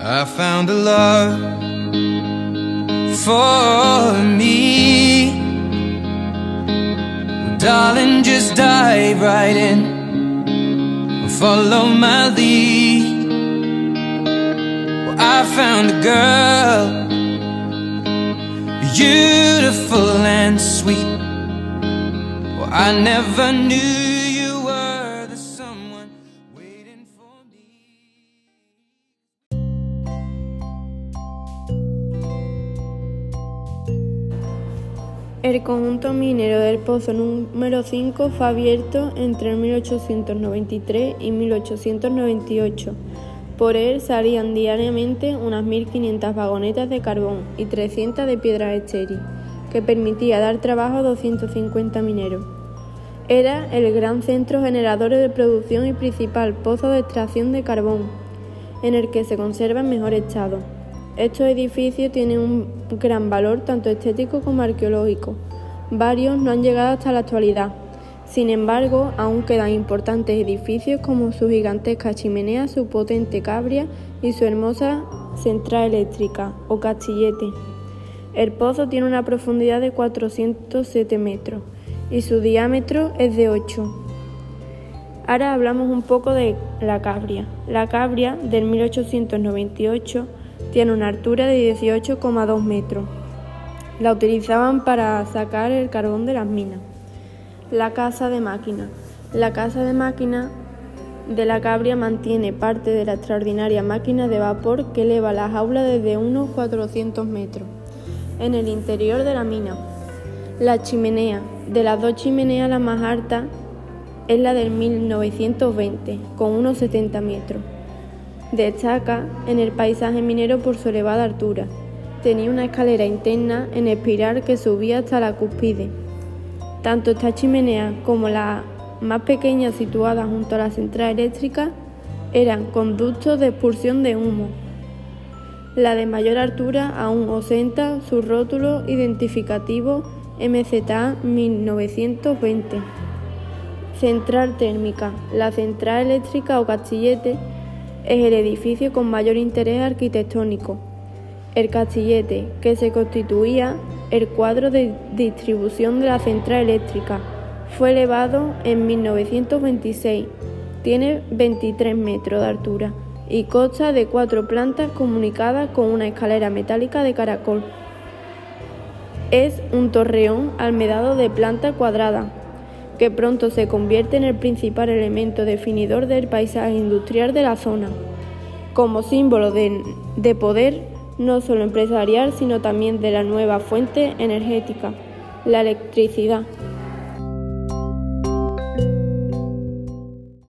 I found a love for me. Well, darling, just dive right in. Follow my lead. Well, I found a girl, beautiful and sweet. Well, I never knew El conjunto minero del Pozo número 5 fue abierto entre 1893 y 1898. Por él salían diariamente unas 1.500 vagonetas de carbón y 300 de piedra estéril, que permitía dar trabajo a 250 mineros. Era el gran centro generador de producción y principal pozo de extracción de carbón, en el que se conserva en mejor estado. Estos edificios tienen un gran valor tanto estético como arqueológico. Varios no han llegado hasta la actualidad. Sin embargo, aún quedan importantes edificios como su gigantesca chimenea, su potente cabria y su hermosa central eléctrica o castillete. El pozo tiene una profundidad de 407 metros y su diámetro es de 8. Ahora hablamos un poco de la cabria. La cabria del 1898 tiene una altura de 18,2 metros. La utilizaban para sacar el carbón de las minas. La casa de máquina. La casa de máquina de la cabria mantiene parte de la extraordinaria máquina de vapor que eleva la jaula desde unos 400 metros en el interior de la mina. La chimenea. De las dos chimeneas la más alta es la del 1920, con unos 70 metros. Destaca en el paisaje minero por su elevada altura. Tenía una escalera interna en espiral que subía hasta la cúspide. Tanto esta chimenea como la más pequeña situada junto a la central eléctrica eran conductos de expulsión de humo. La de mayor altura aún ostenta su rótulo identificativo MZA 1920. Central térmica. La central eléctrica o castillete es el edificio con mayor interés arquitectónico. El castillete, que se constituía el cuadro de distribución de la central eléctrica, fue elevado en 1926. Tiene 23 metros de altura y consta de cuatro plantas comunicadas con una escalera metálica de caracol. Es un torreón almedado de planta cuadrada, que pronto se convierte en el principal elemento definidor del paisaje industrial de la zona, como símbolo de, de poder no solo empresarial, sino también de la nueva fuente energética, la electricidad.